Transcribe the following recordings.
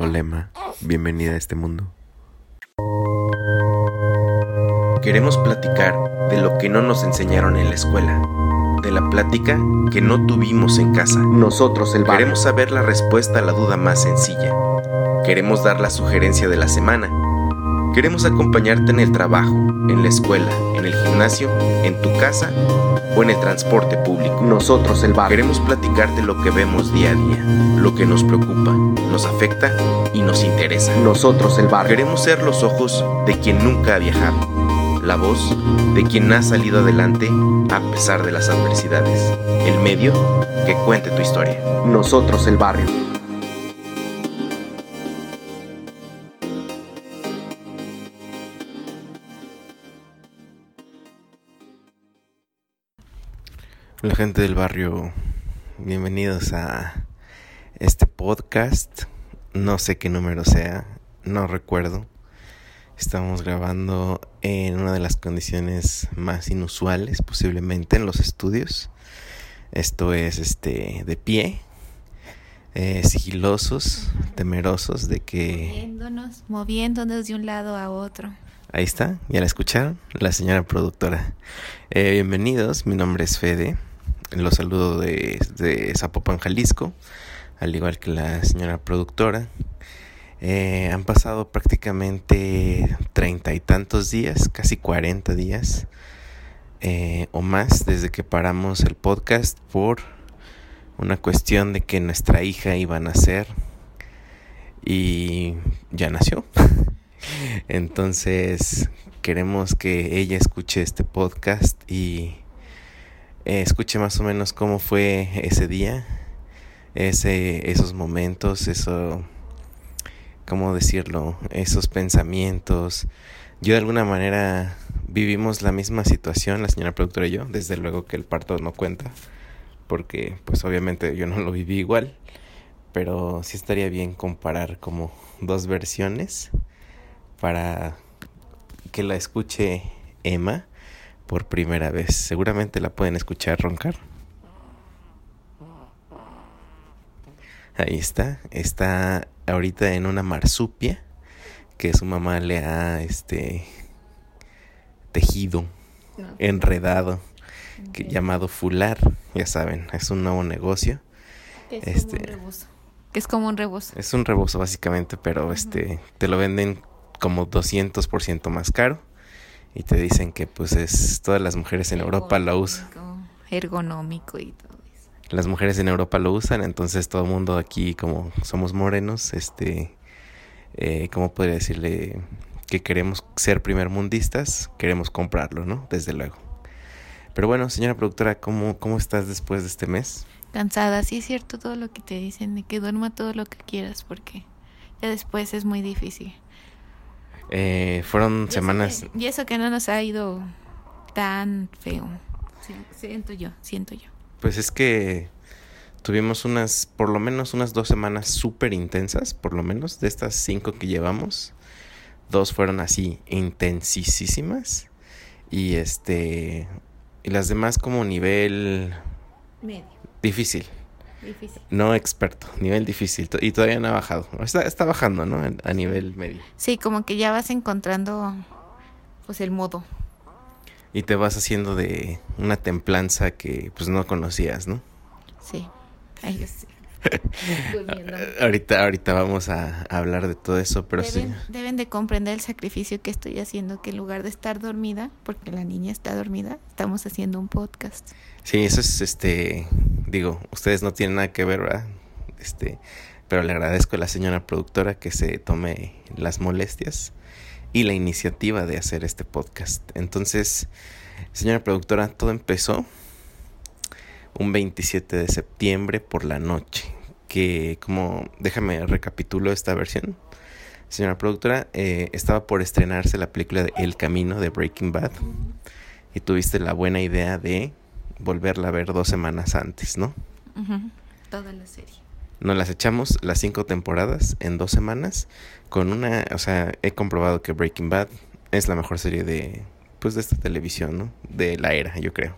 Hola Emma, bienvenida a este mundo. Queremos platicar de lo que no nos enseñaron en la escuela, de la plática que no tuvimos en casa. Nosotros el barrio. Queremos saber la respuesta a la duda más sencilla. Queremos dar la sugerencia de la semana. Queremos acompañarte en el trabajo, en la escuela, en el gimnasio, en tu casa o en el transporte público. Nosotros el barrio. Queremos platicarte lo que vemos día a día, lo que nos preocupa, nos afecta y nos interesa. Nosotros el barrio. Queremos ser los ojos de quien nunca ha viajado, la voz de quien ha salido adelante a pesar de las adversidades, el medio que cuente tu historia. Nosotros el barrio. La gente del barrio, bienvenidos a este podcast. No sé qué número sea, no recuerdo. Estamos grabando en una de las condiciones más inusuales posiblemente en los estudios. Esto es este de pie, eh, sigilosos, temerosos de que... Moviéndonos, moviéndonos de un lado a otro. Ahí está, ya la escucharon, la señora productora. Eh, bienvenidos, mi nombre es Fede, los saludo de, Zapopan, Jalisco, al igual que la señora productora. Eh, han pasado prácticamente treinta y tantos días, casi cuarenta días eh, o más desde que paramos el podcast por una cuestión de que nuestra hija iba a nacer y ya nació. Entonces queremos que ella escuche este podcast y eh, escuche más o menos cómo fue ese día, ese, esos momentos, eso, cómo decirlo, esos pensamientos. Yo de alguna manera vivimos la misma situación, la señora productora y yo, desde luego que el parto no cuenta, porque pues obviamente yo no lo viví igual, pero sí estaría bien comparar como dos versiones para que la escuche Emma por primera vez. Seguramente la pueden escuchar roncar. Ahí está. Está ahorita en una marsupia que su mamá le ha este tejido, enredado, que, llamado fular, ya saben, es un nuevo negocio. Es Este- como un rebozo. Que es como un rebozo. Es un rebozo básicamente, pero este te lo venden como 200% más caro y te dicen que pues es todas las mujeres en Europa lo usan. Ergonómico, Ergonómico y todo eso. Las mujeres en Europa lo usan, entonces todo el mundo aquí como somos morenos, este eh, ¿cómo podría decirle que queremos ser primermundistas? Queremos comprarlo, ¿no? Desde luego. Pero bueno, señora productora, ¿cómo, cómo estás después de este mes? Cansada, sí es cierto todo lo que te dicen, de que duerma todo lo que quieras, porque ya después es muy difícil. Eh, fueron semanas... que- y eso que no nos ha ido tan feo. Siento yo, siento yo. Pues es que tuvimos unas, por lo menos unas dos semanas súper intensas, por lo menos de estas cinco que llevamos. Dos fueron así intensísimas. Y este. Y las demás como nivel Medio, difícil. Difícil. No experto, nivel difícil. Y todavía no ha bajado. Está, está bajando, ¿no? A nivel medio. Sí, como que ya vas encontrando pues el modo. Y te vas haciendo de una templanza que pues no conocías, ¿no? Sí. Yo sí. Ahorita, ahorita vamos a, hablar de todo eso, pero sí. deben, deben de comprender el sacrificio que estoy haciendo, que en lugar de estar dormida, porque la niña está dormida, estamos haciendo un podcast. Sí, eso es este, digo, ustedes no tienen nada que ver, ¿verdad? Este, pero le agradezco a la señora productora que se tome las molestias y la iniciativa de hacer este podcast. Entonces, señora productora, todo empezó un 27 de septiembre por la noche, que como, déjame recapitulo esta versión. Señora productora, eh, estaba por estrenarse la película de El Camino de Breaking Bad y tuviste la buena idea de volverla a ver dos semanas antes, ¿no? Ujú. Toda la serie. Nos las echamos las cinco temporadas en dos semanas con una, o sea, he comprobado que Breaking Bad es la mejor serie de, pues, de esta televisión, ¿no? De la era, yo creo.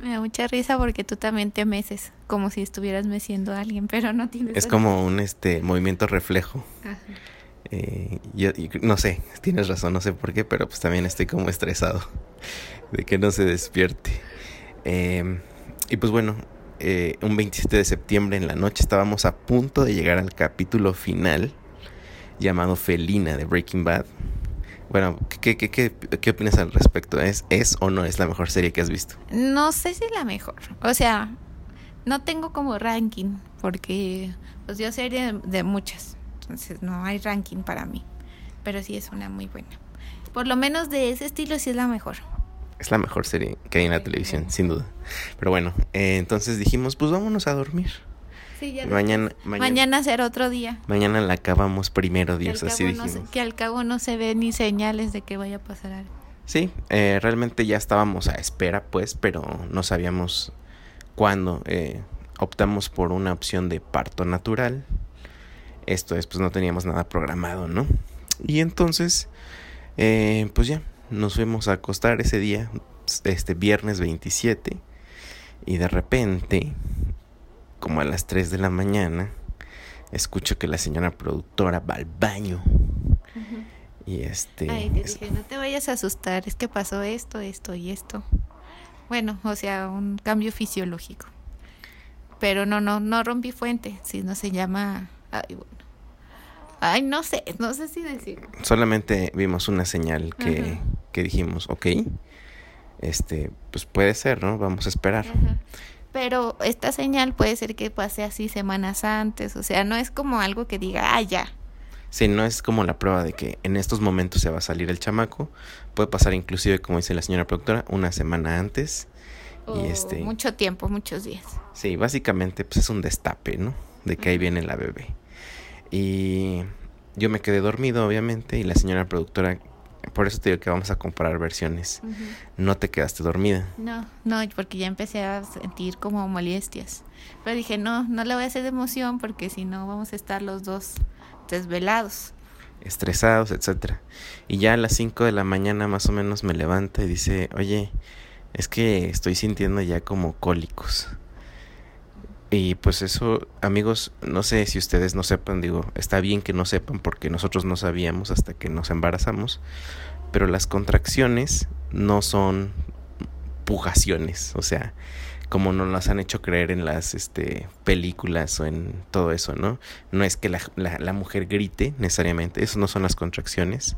Me da mucha risa porque tú también te meces, como si estuvieras meciendo a alguien, pero no tienes... Es como un este movimiento reflejo. Eh, yo, no sé, tienes razón, no sé por qué, pero pues también estoy como estresado de que no se despierte. Eh, y pues bueno, eh, un 27 de septiembre en la noche estábamos a punto de llegar al capítulo final llamado Felina de Breaking Bad. Bueno, ¿qué, qué, qué, qué opinas al respecto? ¿Es, ¿Es o no es la mejor serie que has visto? No sé si la mejor. O sea, no tengo como ranking, porque pues yo serie de, de muchas. Entonces no hay ranking para mí. Pero sí es una muy buena. Por lo menos de ese estilo sí es la mejor. Es la mejor serie que hay en la televisión, sin duda. Pero bueno, eh, entonces dijimos, pues vámonos a dormir. Sí, ya Mañana, mañana, mañana, será otro día. mañana la acabamos primero, Dios, así no dijimos. se, que al cabo no se ve ni señales de que vaya a pasar algo. Sí, eh, realmente ya estábamos a espera, pues, pero no sabíamos cuándo. Eh, optamos por una opción de parto natural. Esto es, pues no teníamos nada programado, ¿no? Y entonces, eh, pues ya, nos fuimos a acostar ese día, este viernes 27, y de repente, como a las 3 de la mañana, escucho que la señora productora va al baño. Y este... Ay, es- dije, no te vayas a asustar, es que pasó esto, esto y esto. Bueno, o sea, un cambio fisiológico. Pero no, no, no rompí fuente, sino se llama... Ay, bueno. Ay, no sé, no sé si decir. solamente vimos una señal que, que dijimos, ok, este, pues puede ser, ¿no? Vamos a esperar. Ajá. Pero esta señal puede ser que pase así semanas antes, o sea, no es como algo que diga, ah, ya. Si no es como la prueba de que en estos momentos se va a salir el chamaco, puede pasar inclusive, como dice la señora productora, una semana antes. Y este, Mucho tiempo, muchos días. sí, básicamente pues es un destape, ¿no? De que ahí viene la bebé. Y yo me quedé dormido, obviamente, y la señora productora, por eso te digo que vamos a comparar versiones. No te quedaste dormida. No, no, porque ya empecé a sentir como molestias. Pero dije, no, no le voy a hacer de emoción porque si no vamos a estar los dos desvelados. estresados, etcétera. Y ya a las 5 de la mañana más o menos me levanta y dice, oye, es que estoy sintiendo ya como cólicos. Y pues eso, amigos, no sé si ustedes no sepan, digo, está bien que no sepan porque nosotros no sabíamos hasta que nos embarazamos, pero las contracciones no son pujaciones, o sea, como nos las han hecho creer en las este, películas o en todo eso, ¿no? No es que la, la- la mujer grite necesariamente, eso no son las contracciones.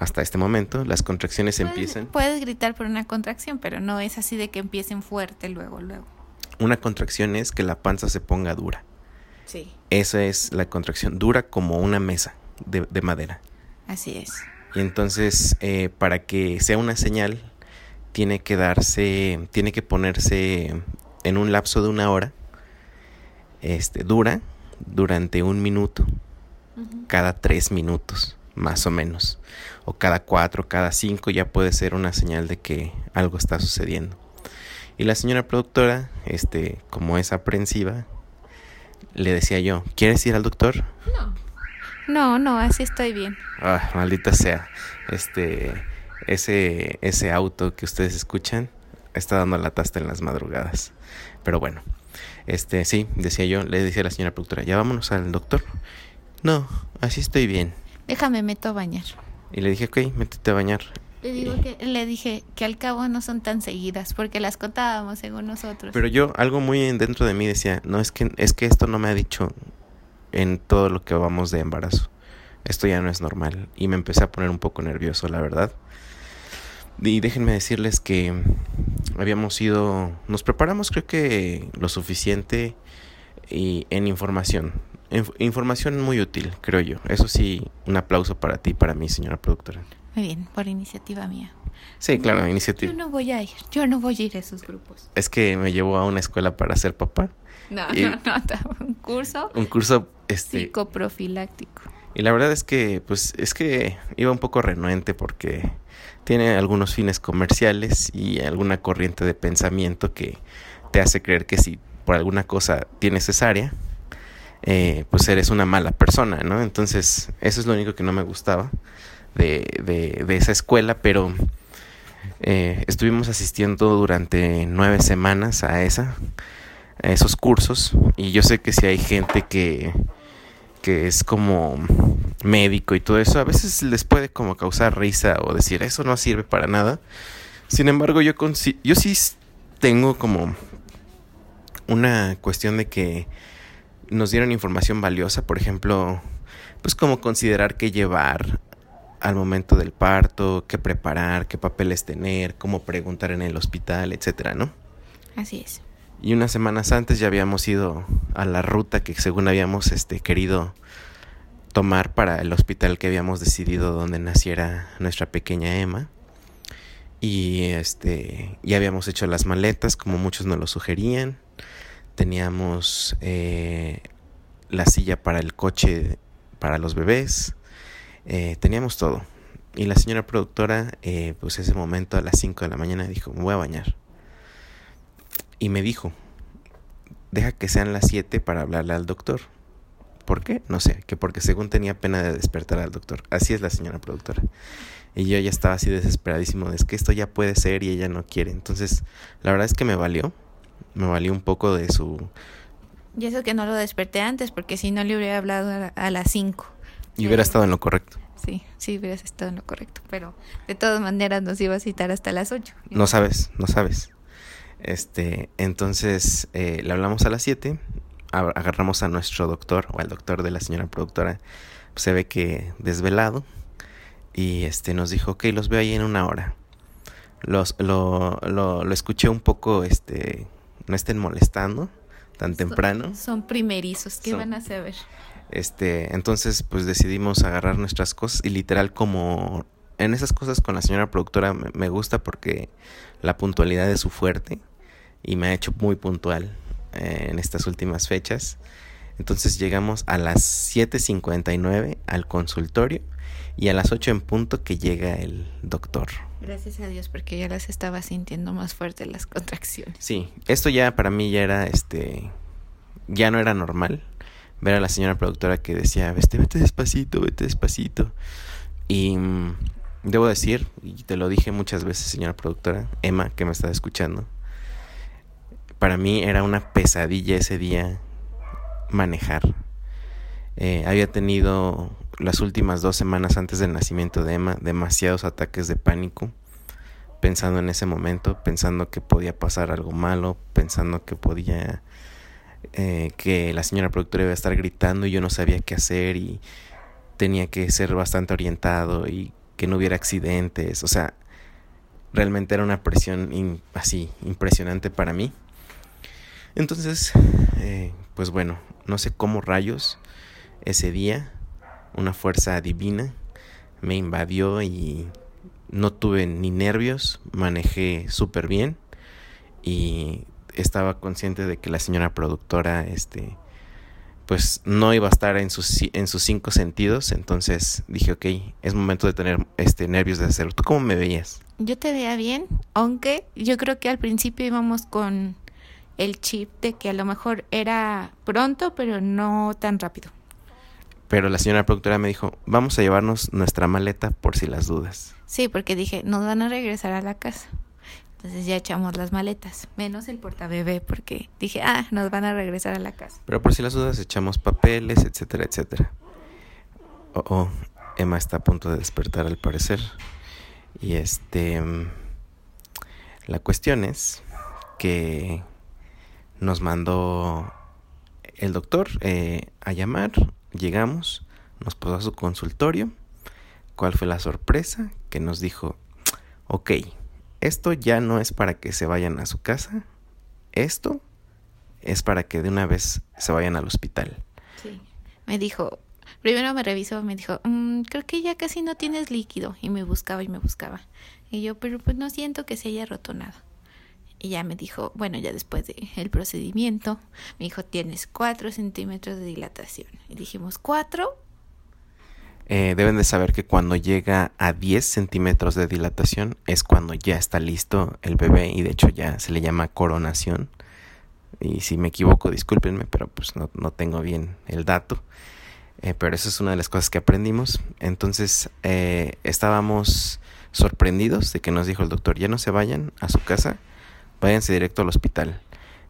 Hasta este momento, las contracciones Puedes- empiezan. Puedes gritar por una contracción, pero no es así de que empiecen fuerte luego, luego. Una contracción es que la panza se ponga dura. Sí. Esa es la contracción, dura como una mesa de, de madera. Así es. Y entonces, eh, para que sea una señal, tiene que darse, tiene que ponerse en un lapso de una hora, este, dura durante un minuto, cada tres minutos, más o menos, o cada cuatro, cada cinco, ya puede ser una señal de que algo está sucediendo. Y la señora productora, este, como es aprensiva, le decía yo, ¿quieres ir al doctor? No, no, así estoy bien. Ah, maldita sea. Este, ese, ese auto que ustedes escuchan está dando la tasta en las madrugadas. Pero bueno, este, sí, decía yo, le decía a la señora productora, ya vámonos al doctor. No, así estoy bien. Déjame meto a bañar. Y le dije, ok, métete a bañar. Le digo que le dije que al cabo no son tan seguidas porque las contábamos según nosotros. Pero yo, algo muy en- dentro de mí decía, no, es que, es que esto no me ha dicho en todo lo que vamos de embarazo. Esto ya no es normal. Y me empecé a poner un poco nervioso, la verdad. Y déjenme decirles que habíamos ido, nos preparamos creo que lo suficiente y en información. Inf- información muy útil, creo yo. Eso sí, un aplauso para ti, para mí, señora productora. Muy bien, por iniciativa mía. Sí, claro, Yo iniciativa. no voy a ir, yo no voy a ir a esos grupos. Es que me llevó a una escuela para ser papá. No, no, no, un curso Un curso, este, psicoprofiláctico. Y la verdad es que, pues, es que iba un poco renuente porque tiene algunos fines comerciales y alguna corriente de pensamiento que te hace creer que si por alguna cosa tienes cesárea, eh, pues eres una mala persona, ¿no? Entonces, eso es lo único que no me gustaba de, de, esa escuela, pero Eh, estuvimos asistiendo durante nueve semanas a esa, a esos cursos, y yo sé que si hay gente que, que es como médico y todo eso, a veces les puede como causar risa o decir eso no sirve para nada. Sin embargo, yo, yo sí tengo como una cuestión de que nos dieron información valiosa, por ejemplo, pues como considerar qué llevar al momento del parto, qué preparar, qué papeles tener, cómo preguntar en el hospital, etcétera, ¿no? Así es. Y unas semanas antes ya habíamos ido a la ruta que según habíamos este querido tomar para el hospital que habíamos decidido donde naciera nuestra pequeña Emma. Y este ya habíamos hecho las maletas como muchos nos lo sugerían. Teníamos eh, la silla para el coche para los bebés. Eh, teníamos todo. Y la señora productora, eh, pues ese momento a las 5 de la mañana dijo, me voy a bañar. Y me dijo, deja que sean las 7 para hablarle al doctor. ¿Por qué? No sé, que porque según tenía pena de despertar al doctor. Así es la señora productora. Y yo ya estaba así desesperadísimo de es que esto ya puede ser y ella no quiere. Entonces, la verdad es que me valió. Me valió un poco de su... Y eso que no lo desperté antes, porque si no le hubiera hablado a, las 5. Y hubiera estado en lo correcto. Sí, sí hubieras estado en lo correcto. Pero de todas maneras nos iba a citar hasta las 8. No sabes, no sabes. Este, entonces eh, le hablamos a las 7 agarramos a nuestro doctor o al doctor de la señora productora, se ve que desvelado y este nos dijo, ok, los veo ahí en una hora. Los, lo, lo, lo escuché un poco, este, no estén molestando tan temprano. Son primerizos, ¿qué van a saber? Este, entonces pues decidimos agarrar nuestras cosas y literal como en esas cosas con la señora productora me, gusta porque la puntualidad es su fuerte y me ha hecho muy puntual en estas últimas fechas. Entonces llegamos a las 7.59 al consultorio y a las 8 en punto que llega el doctor. Gracias a Dios porque ya las estaba sintiendo más fuertes las contracciones. Sí, esto ya para mí ya era este ya no era normal ver a la señora productora que decía, "Vete, vete despacito, vete despacito." Y mm, debo decir, y te lo dije muchas veces, señora productora, Emma, que me estaba escuchando, para mí era una pesadilla ese día manejar. Eh, había tenido las últimas dos semanas antes del nacimiento de Emma demasiados ataques de pánico, pensando en ese momento, pensando que podía pasar algo malo, pensando que podía, eh, que la señora productora iba a estar gritando y yo no sabía qué hacer y tenía que ser bastante orientado y que no hubiera accidentes, o sea, realmente era una presión así impresionante para mí. Entonces, eh, pues bueno, no sé cómo rayos ese día una fuerza divina me invadió y no tuve ni nervios, manejé súper bien y estaba consciente de que la señora productora, este, pues no iba a estar en sus, en sus cinco sentidos, entonces dije, ok, es momento de tener este, nervios de hacerlo. ¿Tú cómo me veías? Yo te veía bien, aunque yo creo que al principio íbamos con el chip de que a lo mejor era pronto, pero no tan rápido. Pero la señora productora me dijo, vamos a llevarnos nuestra maleta por si las dudas. Sí, porque dije, nos van a regresar a la casa. Entonces ya echamos las maletas, menos el portabebé, porque dije, ah, nos van a regresar a la casa. Pero por si las dudas echamos papeles, etcétera, etcétera. Oh, oh, Emma está a punto de despertar al parecer. Y este... La cuestión es que nos mandó el doctor eh, a llamar, llegamos, nos puso a su consultorio. ¿Cuál fue la sorpresa? Que nos dijo, ok, esto ya no es para que se vayan a su casa, esto es para que de una vez se vayan al hospital. Sí, me dijo, primero me revisó, me dijo, mm, creo que ya casi no tienes líquido y me buscaba y me buscaba. Y yo, pero pues no siento que se haya roto nada. Y ya me dijo, bueno, ya después del el procedimiento, me dijo, tienes 4 centímetros de dilatación. Y dijimos, ¿cuatro? Eh, deben de saber que cuando llega a 10 centímetros de dilatación es cuando ya está listo el bebé y de hecho ya se le llama coronación. Y si me equivoco, discúlpenme, pero pues no, no tengo bien el dato. Eh, pero eso es una de las cosas que aprendimos. Entonces eh, estábamos sorprendidos de que nos dijo el doctor, ya no se vayan a su casa, váyanse directo al hospital.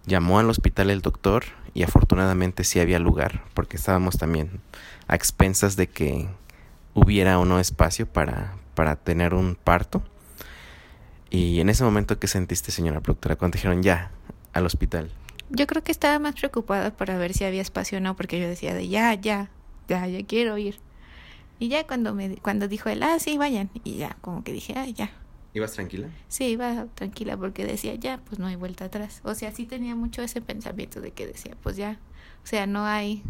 Llamó al hospital el doctor y afortunadamente sí había lugar, porque estábamos también a expensas de que hubiera o no espacio para, para tener un parto. Y en ese momento, ¿qué sentiste, señora productora? Cuando dijeron ya, al hospital. Yo creo que estaba más preocupada para ver si había espacio o no, porque yo decía de ya, ya, ya, ya quiero ir. Y ya cuando me cuando dijo él, ah, sí, vayan, y ya, como que dije, ah, ya. ¿Ibas tranquila? Sí, iba tranquila porque decía, ya, pues no hay vuelta atrás. O sea, sí tenía mucho ese pensamiento de que decía, pues ya, o sea, no hay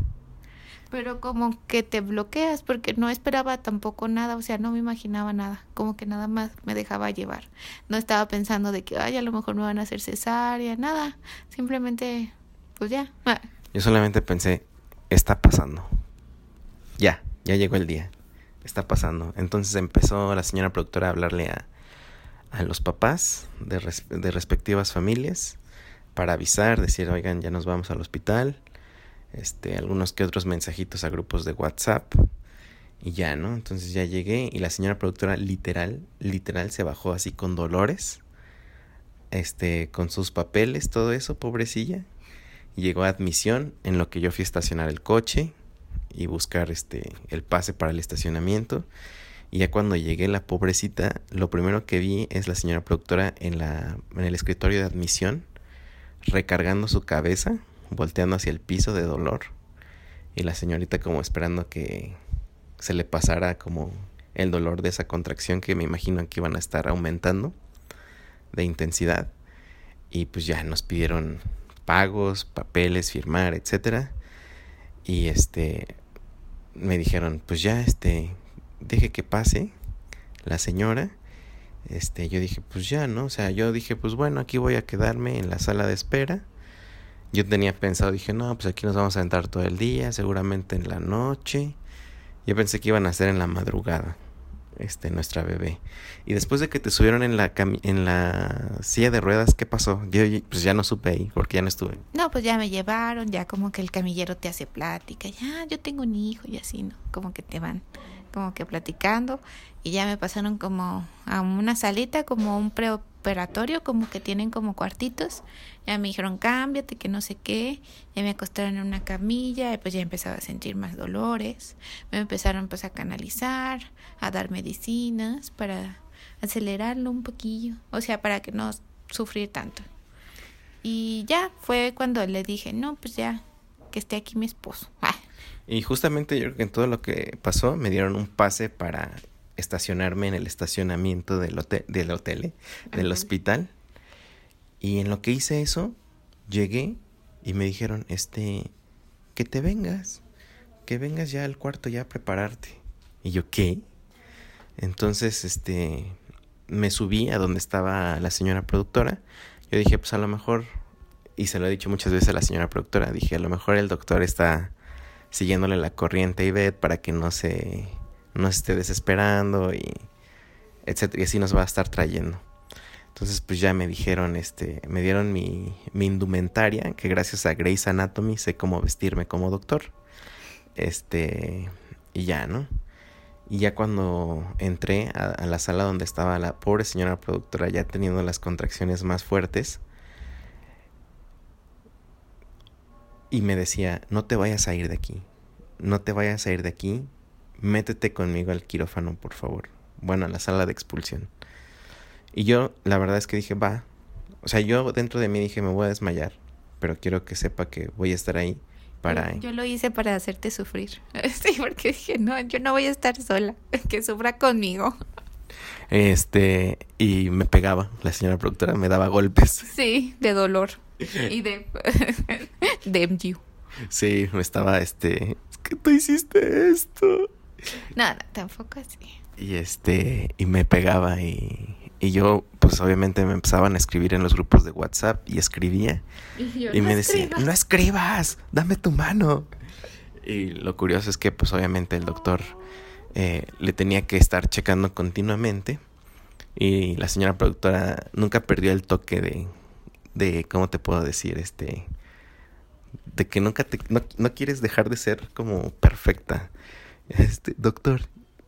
pero como que te bloqueas porque no esperaba tampoco nada, o sea, no me imaginaba nada, como que nada más me dejaba llevar. No estaba pensando de que, ay, a lo mejor me van a hacer cesárea, nada, simplemente, pues ya. Yo solamente pensé, está pasando. Ya, ya llegó el día, está pasando. Entonces empezó la señora productora a hablarle a, a los papás de, de respectivas familias para avisar, decir, oigan, ya nos vamos al hospital este, algunos que otros mensajitos a grupos de WhatsApp y ya, ¿no? Entonces ya llegué y la señora productora literal, literal se bajó así con dolores, este, con sus papeles, todo eso, pobrecilla. Llegó a admisión en lo que yo fui a estacionar el coche y buscar este, el pase para el estacionamiento. Y ya cuando llegué la pobrecita, lo primero que vi es la señora productora en, la, en el escritorio de admisión, recargando su cabeza volteando hacia el piso de dolor y la señorita como esperando que se le pasara como el dolor de esa contracción que me imagino que iban a estar aumentando de intensidad. Y pues ya nos pidieron pagos, papeles, firmar, etcétera. Y este me dijeron pues ya este deje que pase la señora este yo dije pues ya no o sea yo dije pues bueno aquí voy a quedarme en la sala de espera yo tenía pensado, dije, no, pues aquí nos vamos a sentar todo el día, seguramente en la noche. Yo pensé que iban a ser en la madrugada, este, nuestra bebé. Y después de que te subieron en la, en la silla de ruedas, ¿qué pasó? Yo pues ya no supe ahí, porque ya no estuve. No, pues ya me llevaron, ya como que el camillero te hace plática, ya, yo tengo un hijo y así, ¿no? Como que te van como que platicando y ya me pasaron como a una salita, como un preoperatorio, como que tienen como cuartitos. Ya me dijeron, cámbiate, que no sé qué. Ya me acostaron en una camilla y pues ya empezaba a sentir más dolores. Me empezaron pues a canalizar, a dar medicinas para acelerarlo un poquillo, o sea, para que no sufrir tanto. Y ya fue cuando le dije, no, pues ya, que esté aquí mi esposo. Ah. Y justamente yo creo que en todo lo que pasó me dieron un pase para estacionarme en el estacionamiento del hotel, del, hotel, ¿eh? del hospital. Y en lo que hice eso, llegué y me dijeron, este, que te vengas, que vengas ya al cuarto ya a prepararte. Y yo, ¿qué? Entonces, este, me subí a donde estaba la señora productora. Yo dije, pues a lo mejor, y se lo he dicho muchas veces a la señora productora, dije, a lo mejor el doctor está siguiéndole la corriente a Ivette para que no se, no esté desesperando y etcétera, y así nos va a estar trayendo. Entonces, pues ya me dijeron, este, me dieron mi, mi indumentaria, que gracias a Grace Anatomy sé cómo vestirme como doctor. Este, y ya, ¿no? Y ya cuando entré a, a, la sala donde estaba la pobre señora productora ya teniendo las contracciones más fuertes, y me decía, no te vayas a ir de aquí, no te vayas a ir de aquí, métete conmigo al quirófano, por favor. Bueno, a la sala de expulsión. Y yo, la verdad es que dije, va. O sea, yo dentro de mí dije, me voy a desmayar, pero quiero que sepa que voy a estar ahí para... Yo, lo hice para hacerte sufrir. Sí, porque dije, no, yo no voy a estar sola, que sufra conmigo. Este, y me pegaba, la señora productora me daba golpes. Sí, de dolor. y de, de MU. Sí, me estaba, este, es que tú hiciste esto. No, no, tampoco así. Y este, y me pegaba y, y yo, pues obviamente me empezaban a escribir en los grupos de WhatsApp y escribía. Y, yo, y no me decía, escribas. no escribas, dame tu mano. Y lo curioso es que, pues obviamente el doctor eh, le tenía que estar checando continuamente. Y la señora productora nunca perdió el toque de, de ¿cómo te puedo decir? Este, de que nunca te, no, no quieres dejar de ser como perfecta. Este, doctor,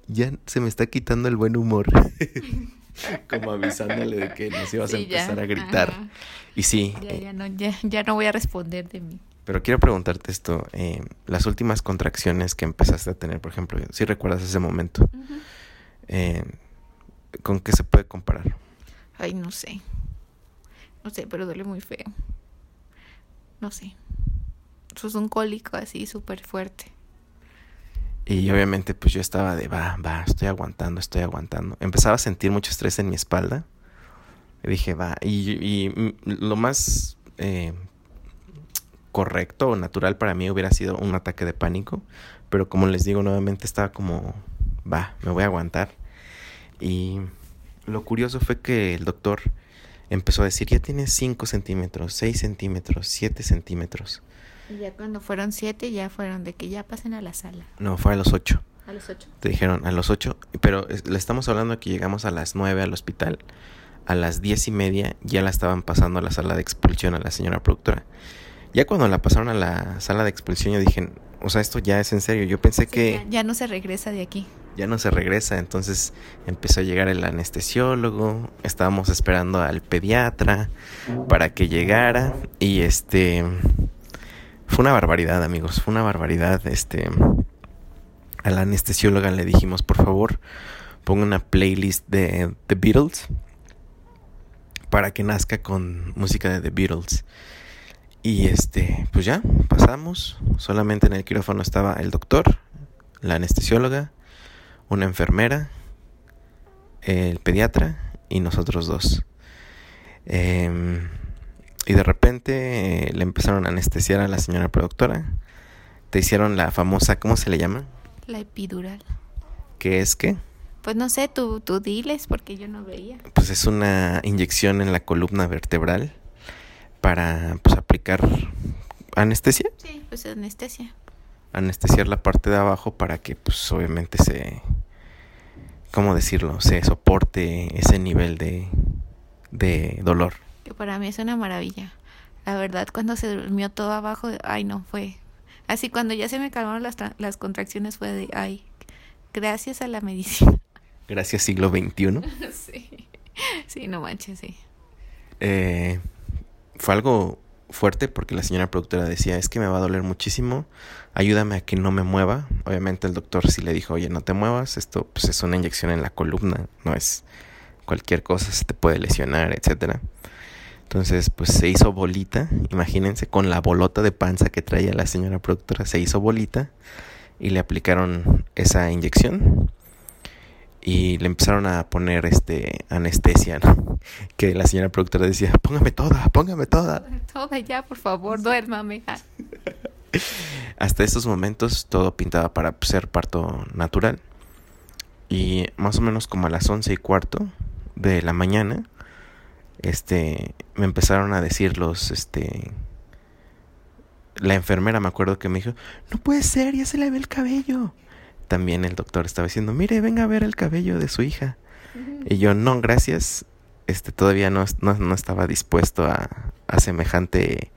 ya se me está quitando el buen humor. Como avisándole de que nos ibas a ya. empezar a gritar. Ajá. Y sí, Ya, eh, ya, no, ya, ya no voy a responder de mí. pero quiero preguntarte esto. eh, las últimas contracciones que empezaste a tener, por ejemplo, si recuerdas ese momento, eh, ¿con qué se puede comparar? Ay, no sé. No sé, pero duele muy feo. No sé. Eso es un cólico así súper fuerte. Y obviamente pues yo estaba de, va, va, estoy aguantando, estoy aguantando. Empezaba a sentir mucho estrés en mi espalda. Y dije, va, y, y, lo más eh, correcto o natural para mí hubiera sido un ataque de pánico. Pero como les digo nuevamente, estaba como, va, me voy a aguantar. Y lo curioso fue que el doctor empezó a decir, ya tienes 5 centímetros, 6 centímetros, 7 centímetros. Y ya cuando fueron siete, ya fueron de que ya pasen a la sala. No, fue a los 8. A los ocho. Te dijeron a los 8, pero es- le estamos hablando de que llegamos a las 9 al hospital. A las diez y media ya la estaban pasando a la sala de expulsión a la señora productora. Ya cuando la pasaron a la sala de expulsión yo dije, o sea, esto ya es en serio. Yo pensé que Ya, ya no se regresa de aquí. ya no se regresa. Entonces empezó a llegar el anestesiólogo, estábamos esperando al pediatra para que llegara y este fue una barbaridad, amigos, fue una barbaridad. Este a la anestesióloga le dijimos, por favor, ponga una playlist de The Beatles para que nazca con música de The Beatles. Y este, pues ya, pasamos. Solamente en el quirófano estaba el doctor, la anestesióloga, una enfermera, el pediatra y nosotros dos. Em, y de repente eh, le empezaron a anestesiar a la señora productora. Te hicieron la famosa, ¿cómo se le llama? La epidural. Que es que, Pues no sé, tú, tú diles porque yo no veía. pues es una inyección en la columna vertebral para pues aplicar anestesia, Sí, pues anestesia. anestesiar la parte de abajo para que pues obviamente se ¿cómo decirlo? se soporte ese nivel de de dolor. Que para mí es una maravilla. La verdad, cuando se durmió todo abajo, ay, no, fue. Así cuando ya se me calmaron las, tra- las contracciones fue de, ay, gracias a la medicina. Gracias siglo XXI. sí. Sí, no manches, sí. Eh, fue algo fuerte porque la señora productora decía, es que me va a doler muchísimo, ayúdame a que no me mueva. Obviamente el doctor sí le dijo, oye, no te muevas, esto pues es una inyección en la columna, no es cualquier cosa, se te puede lesionar, etcétera. Entonces, pues se hizo bolita, imagínense, con la bolota de panza que traía la señora productora, se hizo bolita y le aplicaron esa inyección y le empezaron a poner este anestesia, ¿no? que la señora productora decía, póngame toda, póngame toda. Toda ya, por favor, duérmame. Ah, Hasta estos momentos todo pintaba para ser parto natural. Y más o menos como a las once y cuarto de la mañana, este, me empezaron a decir los, este, la enfermera me acuerdo que me dijo, no puede ser, ya se le ve el cabello. También el doctor estaba diciendo, mire, venga a ver el cabello de su hija. Y yo, no, gracias. Este, todavía no, no, no estaba dispuesto a, a semejante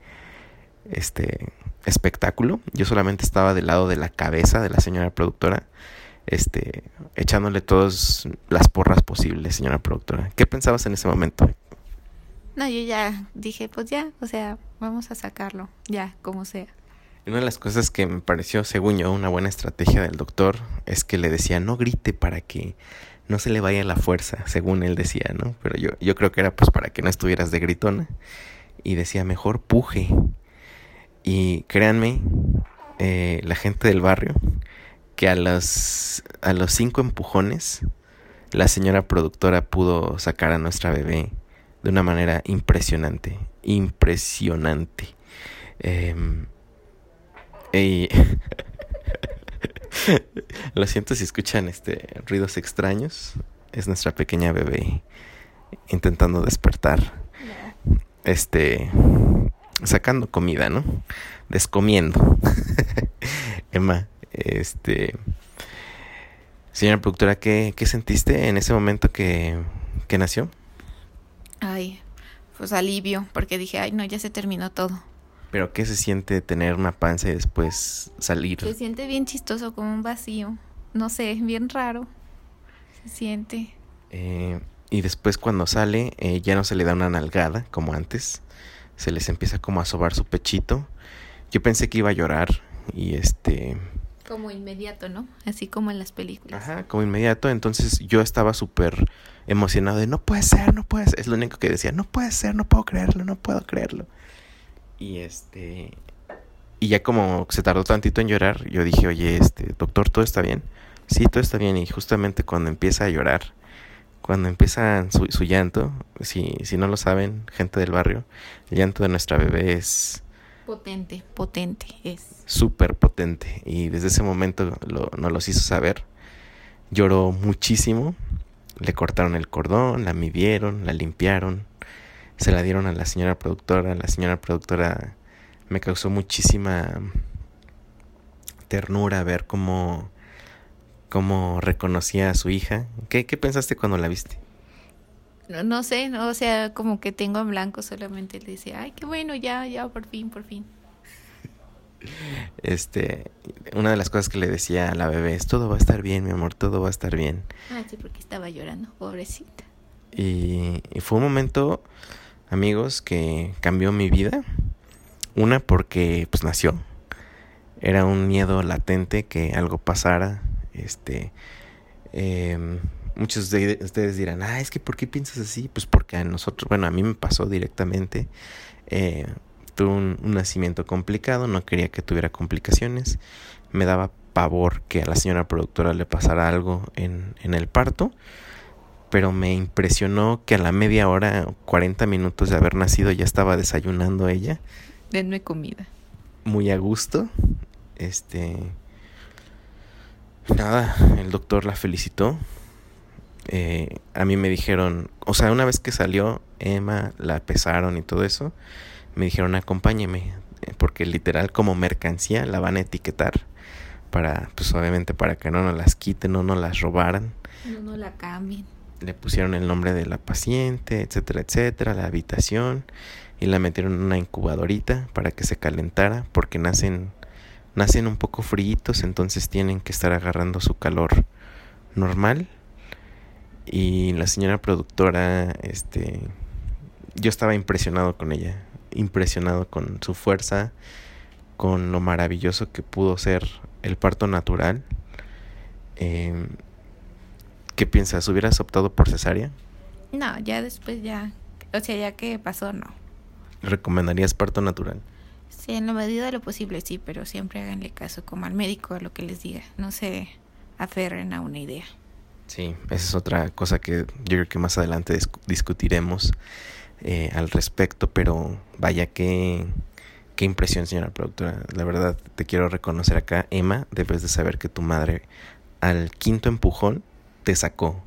este espectáculo. Yo solamente estaba del lado de la cabeza de la señora productora, este, echándole todas las porras posibles, señora productora. ¿Qué pensabas en ese momento? No, yo ya dije, pues ya, o sea, vamos a sacarlo, ya, como sea. Una de las cosas que me pareció, según yo, una buena estrategia del doctor es que le decía no grite para que no se le vaya la fuerza, según él decía, ¿no? Pero yo, yo creo que era pues para que no estuvieras de gritona. Y decía mejor puje. Y créanme, eh, la gente del barrio, que a los, a los cinco empujones, la señora productora pudo sacar a nuestra bebé de una manera impresionante, impresionante. Em, lo siento si escuchan este ruidos extraños. Es nuestra pequeña bebé intentando despertar. Este sacando comida, ¿no? Descomiendo. Emma, este señora productora, ¿qué, qué sentiste en ese momento que, que nació? Ay, pues alivio, porque dije, ay, no, ya se terminó todo. Pero ¿qué se siente tener una panza y después salir? Se siente bien chistoso, como un vacío. No sé, bien raro. Se siente. Eh, y después cuando sale, eh, ya no se le da una nalgada como antes. Se les empieza como a sobar su pechito. Yo pensé que iba a llorar y este... Como inmediato, ¿no? Así como en las películas. Ajá, como inmediato. Entonces yo estaba súper emocionado de no puede ser, no puede ser. Es lo único que decía, no puede ser, no puedo creerlo, no puedo creerlo. Y este... Y ya como se tardó tantito en llorar, yo dije, oye, este, doctor, ¿todo está bien? Sí, todo está bien. Y justamente cuando empieza a llorar, cuando empieza su, llanto, si, si no lo saben, gente del barrio, el llanto de nuestra bebé es Potente, potente es. súper potente y desde ese momento lo, nos los hizo saber. Lloró muchísimo, le cortaron el cordón, la midieron, la limpiaron, se la dieron a la señora productora, la señora productora me causó muchísima ternura ver cómo, cómo reconocía a su hija. ¿Qué, ¿Qué pensaste cuando la viste? No, no sé, no, o sea, como que tengo en blanco solamente le decía, ay, qué bueno, ya, ya, por fin, por fin. Este, una de las cosas que le decía a la bebé es todo va a estar bien, mi amor, todo va a estar bien. Ah, sí, porque estaba llorando, pobrecita. Y, y fue un momento, amigos, que cambió mi vida. Una porque pues nació. Era un miedo latente que algo pasara. Este, em, muchos de ustedes dirán, ah, es que ¿por qué piensas así? Pues porque a nosotros, bueno, a mí me pasó directamente. Eh, tuve un, un nacimiento complicado, no quería que tuviera complicaciones. Me daba pavor que a la señora productora le pasara algo en, en el parto pero me impresionó que a la media hora, 40 minutos de haber nacido, ya estaba desayunando ella, Denme comida. muy a gusto. Este. Nada, el doctor la felicitó. Eh, a mí me dijeron, o sea, una vez que salió Emma, la pesaron y todo eso, me dijeron, acompáñeme, eh, porque literal como mercancía la van a etiquetar para, pues obviamente para que no nos las quiten, no nos las robaran. No, no la cambien. le pusieron el nombre de la paciente, etcétera, etcétera, la habitación y la metieron en una incubadorita para que se calentara porque nacen nacen un poco fríitos, entonces tienen que estar agarrando su calor normal. Y la señora productora este yo estaba impresionado con ella, impresionado con su fuerza, con lo maravilloso que pudo ser el parto natural. Em, ¿Qué piensas? ¿Hubieras optado por cesárea? No, ya después ya, o sea, ya que pasó, no. ¿Recomendarías parto natural? Sí, en la medida de lo posible, sí, pero siempre háganle caso como al médico a lo que les diga. No se aferren a una idea. Sí, esa es otra cosa que yo creo que más adelante dis- discutiremos eh, al respecto, pero vaya que qué impresión, señora productora. La verdad, te quiero reconocer acá, Emma, debes de saber que tu madre al quinto empujón te sacó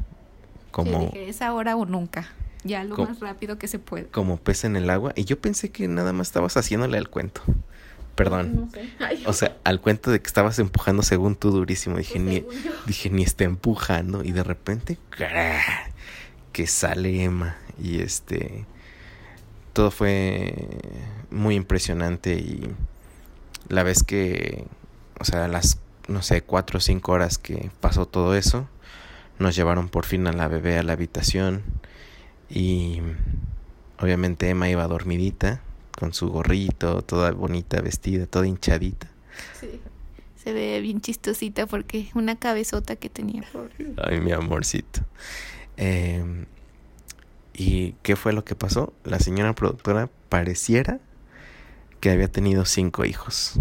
como, Sí, dije, es ahora o nunca. Ya lo más rápido que se puede. como pez en el agua y yo pensé que nada más estabas haciéndole al cuento. Perdón. No sé. Ay, O sea, al cuento de que estabas empujando según tú durísimo. Dije, pues, ni, dije, ni está empujando. Y de repente, que sale Emma. Y este. Todo fue muy impresionante. Y la vez que. O sea, las, no sé, cuatro o cinco horas que pasó todo eso. Nos llevaron por fin a la bebé a la habitación. Y. Obviamente Emma iba dormidita. Con su gorrito, toda bonita, vestida, toda hinchadita. Sí. Se ve bien chistosita porque una cabezota que tenía, pobre. Ay, mi amorcito. Eh, ¿Y qué fue lo que pasó? La señora productora pareciera que había tenido cinco hijos.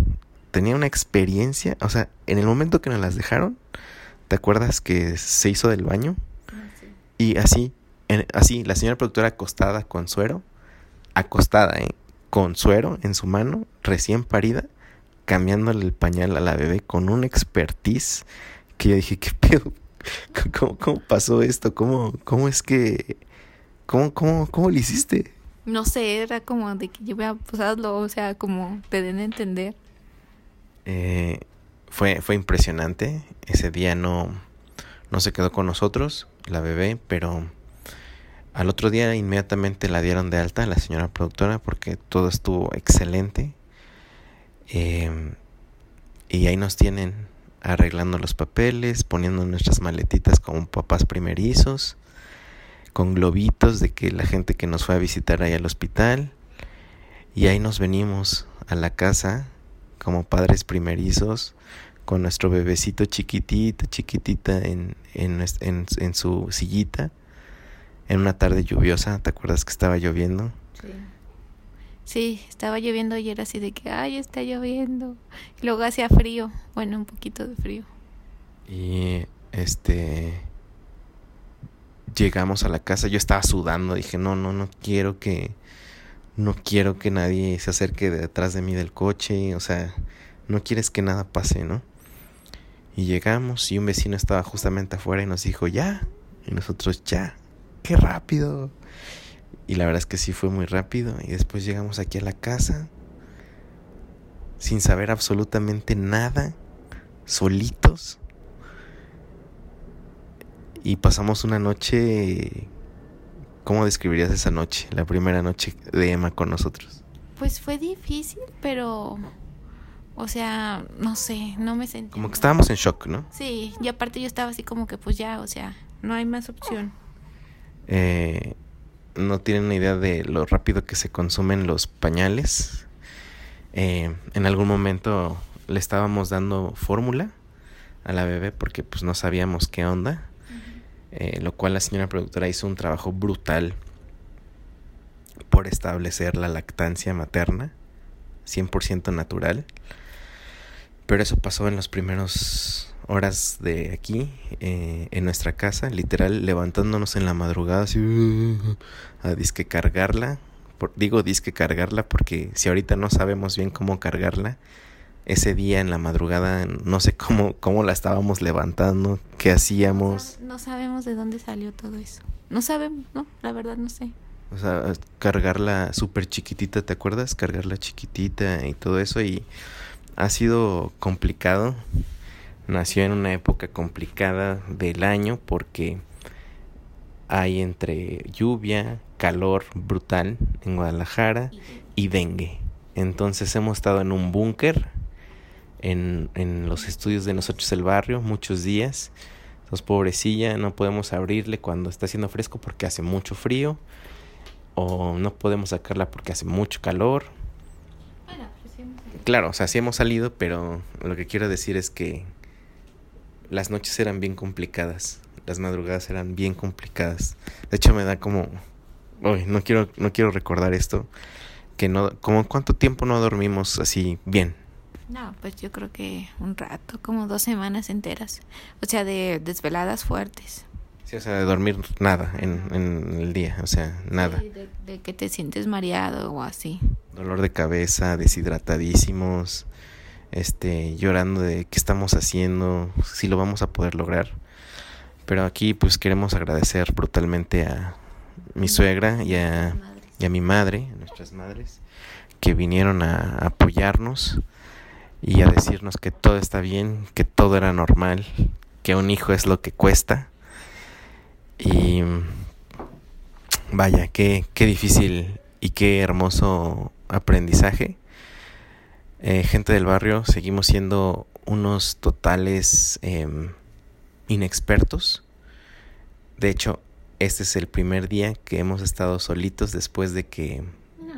Tenía una experiencia, o sea, en el momento que nos las dejaron, ¿te acuerdas que se hizo del baño? Y así, en- así, la señora productora acostada con suero, acostada, ¿eh? Con suero en su mano, recién parida, cambiándole el pañal a la bebé con una expertise que yo dije, ¿qué pedo? ¿Cómo, cómo pasó esto? ¿Cómo, cómo es que... ¿Cómo, cómo, cómo lo hiciste? No sé, era como de que yo vea, pues hazlo, o sea, como te den a entender. Eh, fue, fue impresionante. Ese día no, no se quedó con nosotros, la bebé, pero al otro día inmediatamente la dieron de alta la señora productora porque todo estuvo excelente. Eh, y ahí nos tienen arreglando los papeles, poniendo nuestras maletitas como papás primerizos, con globitos de que la gente que nos fue a visitar ahí al hospital. Y ahí nos venimos a la casa como padres primerizos, con nuestro bebecito chiquitito, chiquitita en, en su sillita, en una tarde lluviosa, ¿te acuerdas que estaba lloviendo? Sí. Sí, estaba lloviendo y era así de que, ay, está lloviendo. Y luego hacía frío, bueno, un poquito de frío. Y este llegamos a la casa, yo estaba sudando, dije, "No, no, no quiero que no quiero que nadie se acerque detrás de mí del coche, o sea, no quieres que nada pase, ¿no?" Y llegamos y un vecino estaba justamente afuera y nos dijo, "Ya." Y nosotros, "Ya." Qué rápido. Y la verdad es que sí fue muy rápido. Y después llegamos aquí a la casa sin saber absolutamente nada, solitos. Y pasamos una noche... ¿Cómo describirías esa noche? La primera noche de Emma con nosotros. Pues fue difícil, pero... O sea, no sé, no me sentí... Como que estábamos en shock, ¿no? Sí, y aparte yo estaba así como que pues ya, o sea, no hay más opción. Eh, no tienen una idea de lo rápido que se consumen los pañales. Eh, en algún momento le estábamos dando fórmula a la bebé porque pues no sabíamos qué onda. Eh, lo cual la señora productora hizo un trabajo brutal por establecer la lactancia materna 100% natural. Pero eso pasó en los primeros horas de aquí, eh, en nuestra casa, literal, levantándonos en la madrugada, así, a disque cargarla. Por, digo disque cargarla porque si ahorita no sabemos bien cómo cargarla, ese día en la madrugada no sé cómo, cómo la estábamos levantando, qué hacíamos. No sabemos de dónde salió todo eso. No sabemos, ¿no? La verdad no sé. O sea, cargarla súper chiquitita, ¿te acuerdas? Cargarla chiquitita y todo eso y ha sido complicado. Nació en una época complicada del año porque hay entre lluvia, calor brutal en Guadalajara y dengue. Entonces hemos estado en un búnker en, en, los estudios de nosotros el barrio muchos días. Entonces pobrecilla, no podemos abrirle cuando está haciendo fresco porque hace mucho frío. O no podemos sacarla porque hace mucho calor. Bueno, sí hemos salido. Claro, o sea, sí hemos salido, pero lo que quiero decir es que las noches eran bien complicadas. Las madrugadas eran bien complicadas. De hecho, me da como... Uy, no quiero, no quiero recordar esto. Que no... Como cuánto tiempo no dormimos así bien. No, pues yo creo que un rato, como dos semanas enteras. O sea, de desveladas fuertes. Sí, o sea, de dormir nada en, en el día. O sea, nada. Sí, de, de que te sientes mareado o así. Dolor de cabeza, deshidratadísimos. Este, llorando de qué estamos haciendo, si lo vamos a poder lograr. Pero aquí pues queremos agradecer brutalmente a mi suegra y a, y a mi madre, a nuestras madres, que vinieron a apoyarnos y a decirnos que todo está bien, que todo era normal, que un hijo es lo que cuesta. Y vaya, qué, qué difícil y qué hermoso aprendizaje. Eh, gente del barrio, seguimos siendo unos totales eh, inexpertos. De hecho, este es el primer día que hemos estado solitos después de que No,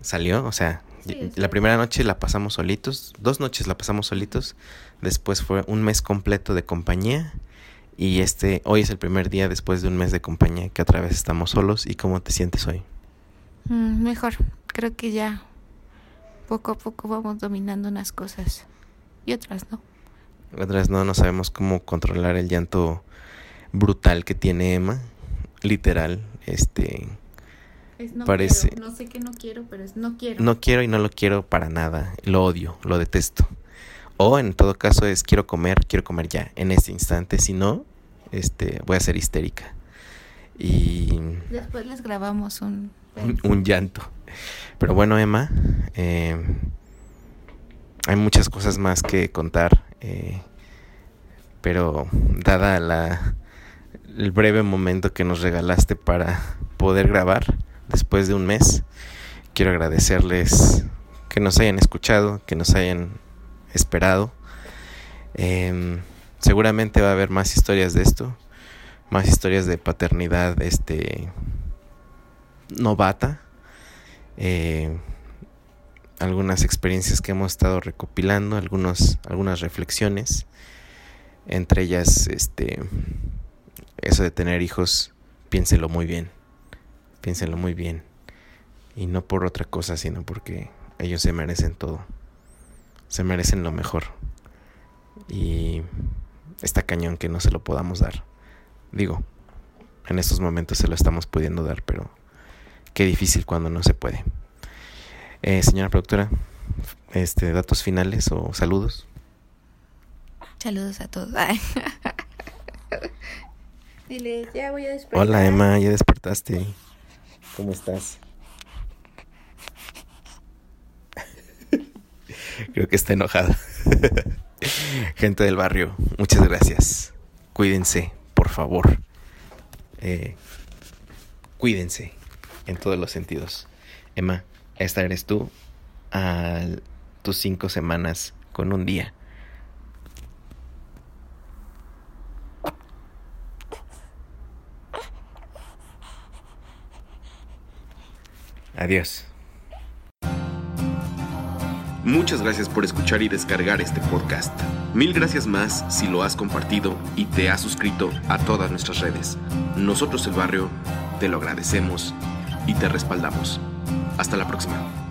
salió. O sea, sí. la primera noche la pasamos solitos, dos noches la pasamos solitos. Después fue un mes completo de compañía. Y este, hoy es el primer día después de un mes de compañía que otra vez estamos solos. ¿Y cómo te sientes hoy? Mm, mejor, creo que ya poco a poco vamos dominando unas cosas y otras no. Otras no, no sabemos cómo controlar el llanto brutal que tiene Emma. Literal, este, Es no Parece- quiero, no sé que no quiero, pero es no quiero. no quiero y no lo quiero para nada. Lo odio, lo detesto. O en todo caso es quiero comer, quiero comer ya, en este instante. Si no, este, voy a ser histérica. Y Después les grabamos un... un, llanto. Pero bueno, Emma, eh, hay muchas cosas más que contar. eh, pero dada la, el breve momento que nos regalaste para poder grabar después de un mes, quiero agradecerles que nos hayan escuchado, que nos hayan esperado. Em, seguramente va a haber más historias de esto, más historias de paternidad este novata. Eh, algunas experiencias que hemos estado recopilando, algunos, algunas reflexiones, entre ellas este eso de tener hijos, piénsenlo muy bien, piénsenlo muy bien, y no por otra cosa, sino porque ellos se merecen todo, se merecen lo mejor, y está cañón que no se lo podamos dar, digo, en estos momentos se lo estamos pudiendo dar, pero qué difícil cuando no se puede. Eh, señora productora, este, datos finales o saludos. Saludos a todos. Diles, ya voy a despertar. Hola Emma, ya despertaste. ¿Cómo estás? Creo que está enojada. Gente del barrio, muchas gracias. Cuídense, por favor. Eh, cuídense en todos los sentidos. Emma, esta eres tú a tus cinco semanas con un día. Adiós. Muchas gracias por escuchar y descargar este podcast. Mil gracias más si lo has compartido y te has suscrito a todas nuestras redes. Nosotros el barrio te lo agradecemos y te respaldamos. Hasta la próxima.